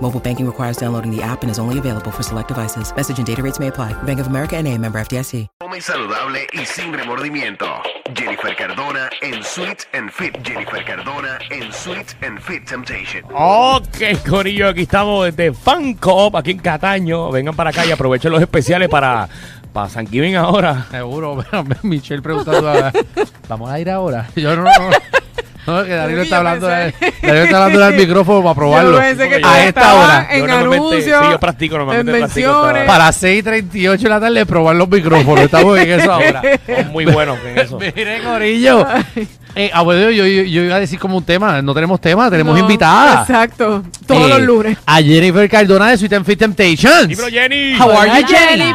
Mobile banking requires downloading the app and is only available for select devices. Message and data rates may apply. Bank of America and a member FDIC. Come saludable y sin remordimiento. Jennifer Cardona en Sweet and Fit. Jennifer Cardona en Sweet and Fit Temptation. Ok, Corillo, aquí estamos desde Fancop, aquí en Cataño. Vengan para acá y aprovechen los especiales para, para San Giving ahora. Seguro, pero Michelle preguntando, a- ¿vamos a ir ahora? Yo no, no. No, que Danilo está hablando, Danilo está hablando al micrófono para probarlo. Yo pensé que A esta hora. En anuncios. sí, yo practico, normalmente en practico menciones. esta- Para 6.38 de la tarde probar los micrófonos. Estamos en eso ahora. Muy buenos en eso. Miren, Corillo. Eh, abuelo, yo, yo, yo iba a decir como un tema. No tenemos tema, tenemos No, invitada. Exacto. Todos Eh, los lunes. A Jennifer Cardona de Sweet and Fit Temptations. Dímelo, Jenny. How are you, Jenny? Jenny.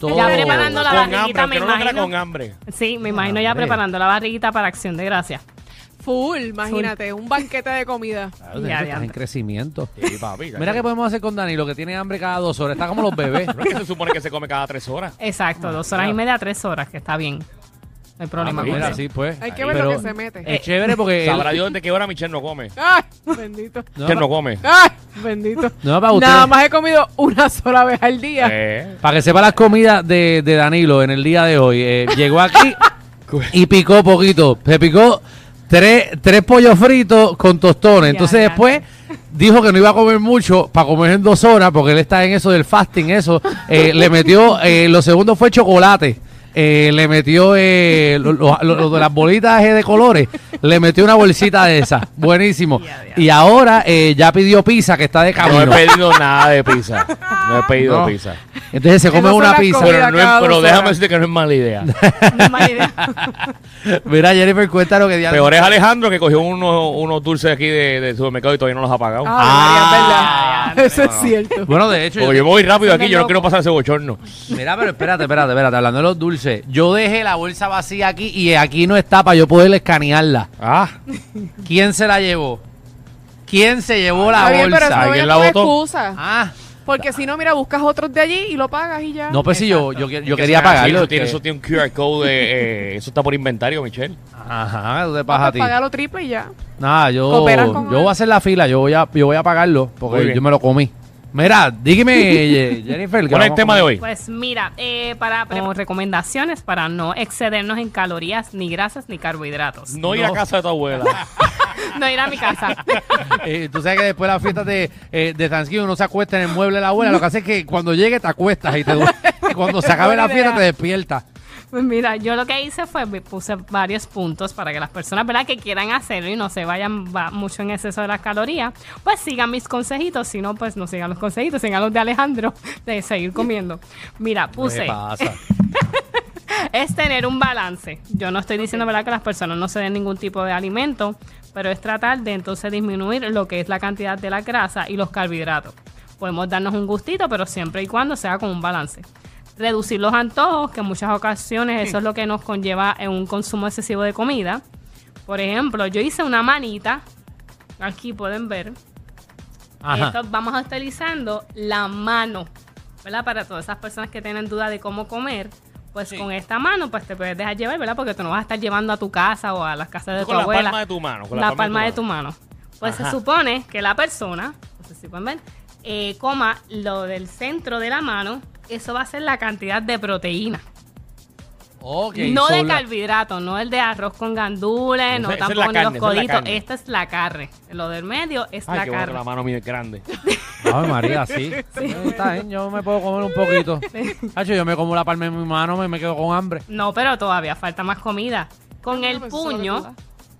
Todo- Ya preparando la con barriguita, hambre, me no imagino. con hambre. Sí, me imagino ya Hombre. preparando la barriguita para Acción de Gracias. Full, imagínate. Un banquete de comida. Claro, Ya, estás diantre. en crecimiento. Sí, papi. Mira qué podemos hacer con Danilo, que tiene hambre cada dos horas. Está como los bebés. No es que se supone que se come cada tres horas. Exacto, dos horas y media, tres horas, que está bien. No hay problema Ah, con Mira, eso. sí, pues. Hay que ver pero- lo que se mete. Es chévere porque... él- Sabrá Dios de qué hora Michelle no come. ¡Ay! Bendito. No, Michelle no come. ¡Ay! Bendito. No, para usted. Nada más he comido una sola vez al día. Eh, Para que sepa las comidas de, de Danilo en el día de hoy. eh, llegó aquí y picó poquito. Se picó tres, tres pollos fritos con tostones. Entonces ya. después dijo que no iba a comer mucho para comer en dos horas porque él está en eso del fasting, eso. Eh, le metió, eh, lo segundo fue chocolate. Eh, le metió eh, lo, lo- lo- lo de las bolitas eh, de colores, le metió una bolsita de esas, buenísimo. Y ahora eh, ya pidió pizza que está de no he camino. pedido nada de pizza. No he pedido No. pizza. Entonces se come Esas son una las pizza. comidas. Pero, no es- cada pero dos déjame horas. decirte que no es mala idea. No es mala idea. Mira, Jennifer, cuéntanos que día Peor es Alejandro que cogió unos, unos dulces aquí de, de supermercado y todavía no los ha pagado. Ah, María, es Ah, verdad. Eso es cierto. Bueno, de hecho, Porque yo- me voy rápido aquí, yo no quiero pasar ese bochorno. mira, pero espérate, espérate, espérate, hablando de los dulces. Yo dejé la bolsa vacía aquí y aquí no está para yo poder escanearla. Ah, ¿Quién se la llevó? ¿Quién se llevó la Está bien, pero eso bolsa? no ¿Alguien viene la con botó? excusa. Ah, Porque si no, mira, buscas otros de allí y lo pagas y ya. no, pues sí, yo, yo, yo que quería eso es así, pagarlo. Eso tiene, que- eso tiene un QR code, eh, eh, eso está por inventario, Michelle. Ajá, ¿tú te pasa a ti? Págalo triple y ya. Nada, yo, Cooperas con yo él. voy a hacer la fila, yo voy a, yo voy a pagarlo Muy porque bien. yo me lo comí. Mira, dígame, Jennifer. ¿Cuál es el tema de hoy? Pues mira, eh, para como recomendaciones para no excedernos en calorías, ni grasas, ni carbohidratos. No ir a casa de tu abuela. No ir a mi casa. Eh, tú sabes que después de las fiestas de, eh, de Thanksgiving uno se acuesta en el mueble de la abuela. Lo que hace es que cuando llegue te acuestas y te duermes. Cuando se acabe la fiesta te despiertas. Pues mira, yo lo que hice fue me puse varios puntos para que las personas ¿verdad? que quieran hacerlo y no se vayan va- mucho en exceso de las calorías, pues sigan mis consejitos. Si no, pues no sigan los consejitos, sigan los de Alejandro de seguir comiendo. Mira, ¿Qué puse pasa? es tener un balance. Yo no estoy diciendo ¿verdad? que las personas no se den ningún tipo de alimento, pero es tratar de entonces disminuir lo que es la cantidad de la grasa y los carbohidratos. Podemos darnos un gustito, pero siempre y cuando sea con un balance. Reducir los antojos, que en muchas ocasiones eso es lo que nos conlleva en un consumo excesivo de comida. Por ejemplo, yo hice una manita, aquí pueden ver, Ajá. esto vamos a utilizando la mano, ¿verdad? Para todas esas personas que tienen duda de cómo comer, pues con esta mano pues te puedes dejar llevar, ¿verdad? Porque tú no vas a estar llevando a tu casa o a las casas de tu la abuela. palma de tu mano, con la, palma de tu mano. Pues Ajá. se supone que la persona, no sé si pueden ver, eh, coma lo del centro de la mano, eso va a ser la cantidad de proteína. No de carbohidratos, no el de arroz con gandules, no Esa- esa es tampoco carne, los es coditos. Esta es la carne. Lo del medio es Ay, la qué bueno que carne. la mano mía es grande. Ay, María, sí. Está bien, yo me puedo comer un poquito. Hacho, yo me como la palma en mi mano y me quedo con hambre. No, pero todavía falta más comida. Con el eso lo que puño,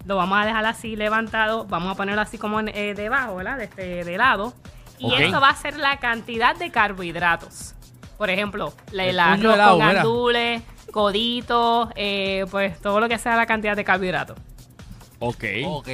lo vamos a dejar así levantado, vamos a ponerlo así como en- eh, debajo, ¿verdad? De, este, de lado. Y Ok. esto va a ser la cantidad de carbohidratos. Por ejemplo, la- El el arroz con mira. gandules, coditos, eh, pues todo lo que sea la cantidad de carbohidratos. Ok.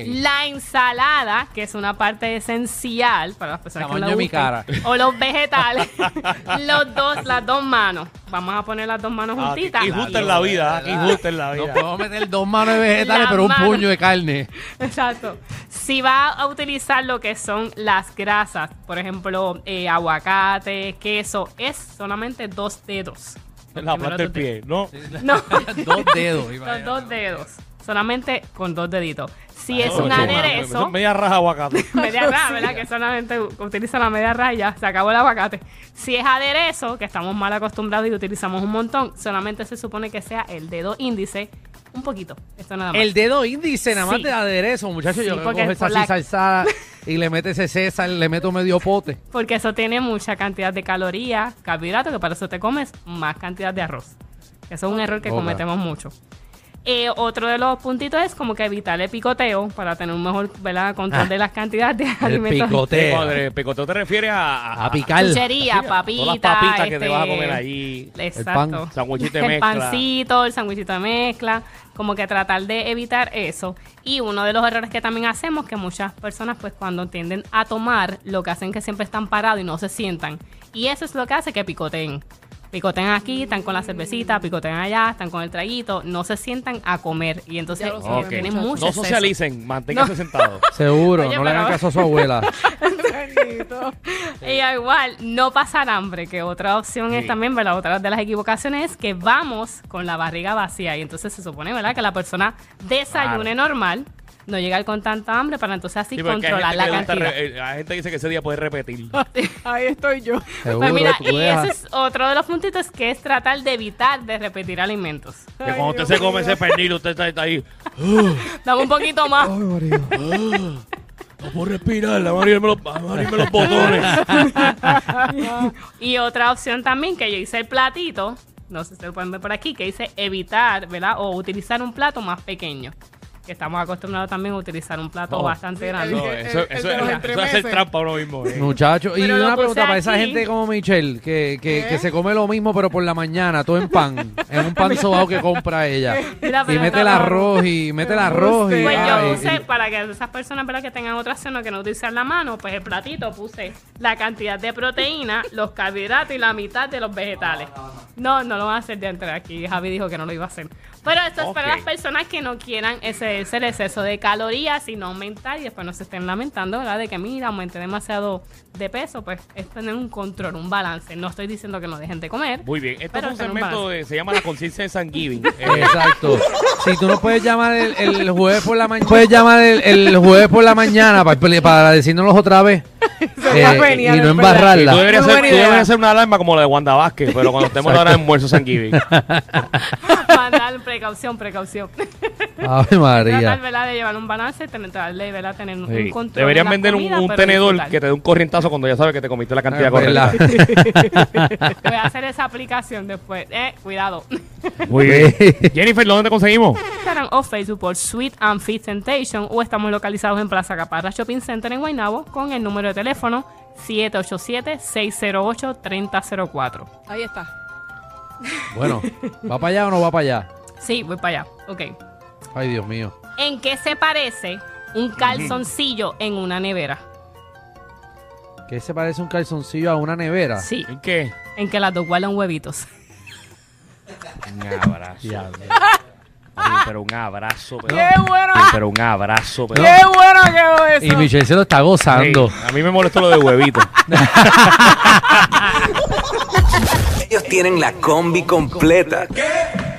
La ensalada, que es una parte esencial para las personas que Tamaño la de mi gusten, cara. O los vegetales. los dos, las dos manos. Vamos a poner las dos manos Ah, juntitas. Aquí justo en la vida, aquí justo en la No vida. puedo meter dos manos de vegetales, La pero un mano. puño de carne. Exacto. Si va a utilizar lo que son las grasas, por ejemplo, eh, aguacate, queso, es solamente dos dedos. La planta del pie, ¿no? No, dos dedos. los dos dedos. Solamente con dos deditos. Si es un aderezo. Media raja aguacate. media raja, ¿verdad? Que solamente utiliza la media raya, se acabó el aguacate. Si es aderezo, que estamos mal acostumbrados y utilizamos un montón, solamente se supone que sea el dedo índice, un poquito. Esto nada más. El dedo índice, nada más Sí. de aderezo, muchachos. Sí, yo cojo esa así la- salsada y le mete ese César, le meto medio pote. Porque eso tiene mucha cantidad de calorías, carbohidratos, que para eso te comes más cantidad de arroz. Eso es un error que cometemos mucho. Eh, otro de los puntitos es como que evitar el picoteo para tener un mejor ¿verdad? control Ah. de las cantidades de El alimentos. picoteo. Cuando picoteo te refieres a, A picar. Chuchería, papita. Todas las papitas que te este, vas a comer allí. Exacto. pan. Sanguichito de el mezcla. pancito, el sanguichito de mezcla, como que tratar de evitar eso. Y uno de los errores que también hacemos, que muchas personas pues cuando tienden a tomar, lo que hacen que siempre están parados y no se sientan. Y eso es lo que hace que picoteen. Picotean aquí, están con la cervecita, picotean allá, están con el traguito, no se sientan a comer. Y entonces Ya lo Ok. tienen muchachos. mucho No exceso. socialicen, manténganse sentados. Seguro, Oye, no le hagan pero- caso a su abuela. Bendito. Y igual, no pasar hambre, que otra opción Sí. es también, ¿verdad? Otra de las equivocaciones es que vamos con la barriga vacía. Y entonces se supone, ¿verdad? Que la persona desayune normal, no llegar con tanta hambre para entonces así Sí, hay controlar la cantidad. eh, La gente dice que ese día puede repetir. Ahí estoy yo. Seguro, Pues mira, y dejas. ese es otro de los puntitos que es tratar de evitar de repetir alimentos. Que cuando usted se come ese pernil, usted está, está ahí. Dame un poquito más. No puedo respirar, abrirme los, abrirme los botones. Y otra opción también que yo hice el platito, no sé si lo pueden ver por aquí, que dice evitar, ¿verdad? O utilizar un plato más pequeño. Que estamos acostumbrados también a utilizar un plato No. bastante grande. No, El- eso, el- el eso, de los eso es hacer entremeses. trampa uno mismo. eh. Muchachos, y Pero lo una puse pregunta para esa aquí. gente como Michelle, que, que, que se come lo mismo pero por la mañana, todo en pan, en un pan sobao que compra ella. Mira, Y pero mete el arroz y mete el arroz y, Pues ay, yo y- puse, para que esas personas ¿verdad? que tengan otra o que no utilizan la mano, pues el platito puse la cantidad de proteína, los carbohidratos y la mitad de los vegetales. No, no lo van a hacer de entre aquí. Javi dijo que no lo iba a hacer. Pero esto es para Ok. las personas que no quieran ese, ese exceso de calorías y no aumentar y después no se estén lamentando, ¿verdad? De que mira, aumenté demasiado de peso, pues es tener un control, un balance. No estoy diciendo que no dejen de comer. Muy bien. Esto Pero es un segmento de, se llama la conciencia de San Giving. Eh, Exacto. Si tú no puedes llamar el, el jueves por la mañana, puedes llamar el, el jueves por la mañana para, para decírnoslos otra vez eh, y no tú embarrarla. deberías, tú deberías hacer una alarma como la de Wanda Vázquez, pero cuando estemos ahora en almuerzo San Giving. Precaución, precaución. Ave Tratar, María. ¿verdad? De llevar un balance, tratar de ¿verdad? tener un Sí. control. Deberían vender un, comida, un pero tenedor disfrutar. que te dé un corrientazo cuando ya sabes que te comiste la cantidad Es correcta. Voy a hacer esa aplicación después. Eh, cuidado. Muy bien. Jennifer, ¿dónde te conseguimos? Instagram o Facebook por Sweet and Fit Temptation o estamos localizados en Plaza Caparra Shopping Center en Guaynabo con el número de teléfono 787-608-3004. Ahí está. Bueno, ¿va para allá o no va para allá? Sí, voy para allá. Ok. Ay, Dios mío. ¿En qué se parece un calzoncillo en una nevera? ¿Qué se parece un calzoncillo a una nevera? Sí, ¿En qué? en que las dos guardan huevitos. Un abrazo. Pero un abrazo. Pero, ¡Qué bueno! Ay, pero un abrazo. Pero, ¡Qué bueno quedó eso! Y Michelle se lo está gozando. Sí, a mí me molestó lo de huevito. Ellos tienen la combi completa.